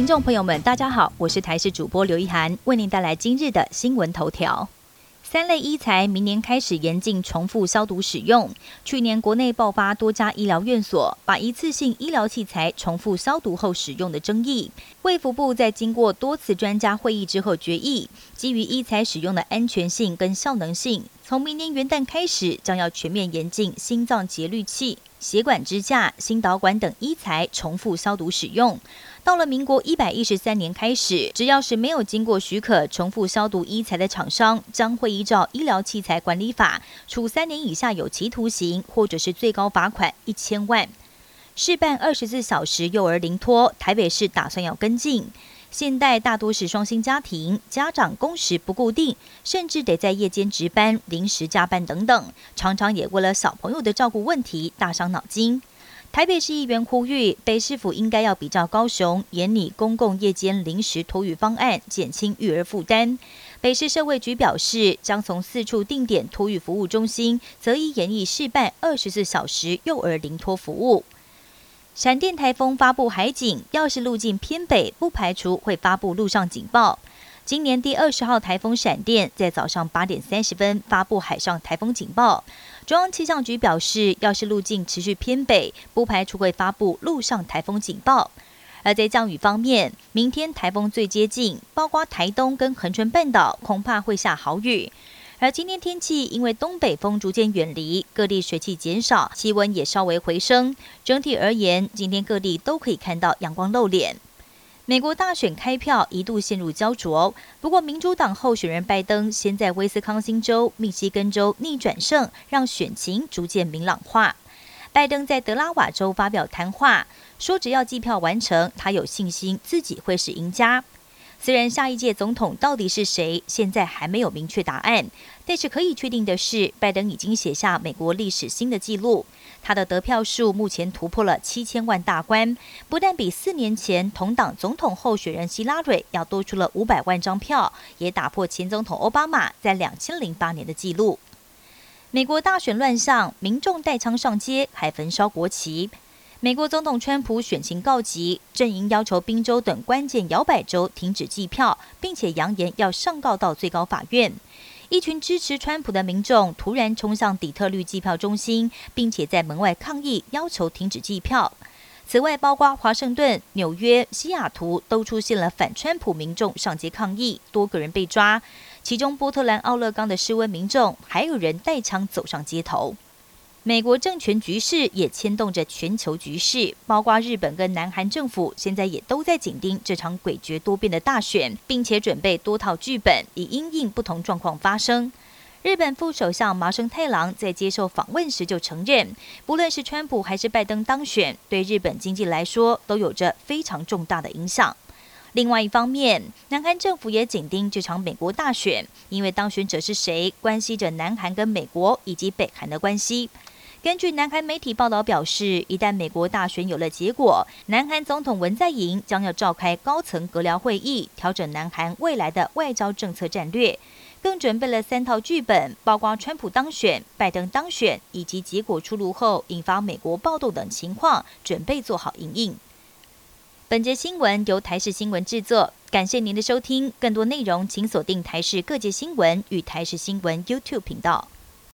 听众朋友们，大家好，我是台视主播刘一涵，为您带来今日的新闻头条。三类医材明年开始严禁重复消毒使用。去年国内爆发多家医疗院所把一次性医疗器材重复消毒后使用的争议。卫福部在经过多次专家会议之后决议，基于医材使用的安全性跟效能性，从明年元旦开始将要全面严禁心脏节律器。血管支架、心导管等医材重复消毒使用。到了民国一百一十三年开始，只要是没有经过许可重复消毒医材的厂商，将会依照《医疗器材管理法》处三年以下有期徒刑，或者是最高罚款一千万。试办二十四小时幼儿临托，台北市打算要跟进。现代大多是双薪家庭，家长工时不固定，甚至得在夜间值班、临时加班等等，常常也为了小朋友的照顾问题大伤脑筋。台北市议员呼吁，北市府应该要比照高雄，严拟公共夜间临时托育方案，减轻育儿负担。北市社会局表示，将从四处定点托育服务中心，择一严议试办二十四小时幼儿临托服务。闪电台风发布海警，要是路径偏北，不排除会发布陆上警报。今年第二十号台风闪电在早上八点三十分发布海上台风警报。中央气象局表示，要是路径持续偏北，不排除会发布陆上台风警报。而在降雨方面，明天台风最接近，包括台东跟恒春半岛，恐怕会下好雨。而今天天气因为东北风逐渐远离，各地水汽减少，气温也稍微回升。整体而言，今天各地都可以看到阳光露脸。美国大选开票一度陷入焦灼，不过民主党候选人拜登先在威斯康星州、密西根州逆转胜，让选情逐渐明朗化。拜登在德拉瓦州发表谈话，说只要计票完成，他有信心自己会是赢家。虽然下一届总统到底是谁，现在还没有明确答案，但是可以确定的是，拜登已经写下美国历史新的纪录。他的得票数目前突破了七千万大关，不但比四年前同党总统候选人希拉蕊要多出了五百万张票，也打破前总统奥巴马在两千零八年的纪录。美国大选乱象，民众带枪上街，还焚烧国旗。美国总统川普选情告急，阵营要求宾州等关键摇摆州停止计票，并且扬言要上告到最高法院。一群支持川普的民众突然冲向底特律计票中心，并且在门外抗议，要求停止计票。此外，包括华盛顿、纽约、西雅图都出现了反川普民众上街抗议，多个人被抓。其中，波特兰奥勒冈的示威民众还有人带枪走上街头。美国政权局势也牵动着全球局势，包括日本跟南韩政府现在也都在紧盯这场诡谲多变的大选，并且准备多套剧本，以因应不同状况发生。日本副首相麻生太郎在接受访问时就承认，不论是川普还是拜登当选，对日本经济来说都有着非常重大的影响。另外一方面，南韩政府也紧盯这场美国大选，因为当选者是谁，关系着南韩跟美国以及北韩的关系。根据南韩媒体报道表示，一旦美国大选有了结果，南韩总统文在寅将要召开高层阁僚会议，调整南韩未来的外交政策战略，更准备了三套剧本，包括川普当选、拜登当选以及结果出炉后引发美国暴动等情况，准备做好应应。本节新闻由台视新闻制作，感谢您的收听。更多内容请锁定台视各界新闻与台视新闻 YouTube 频道。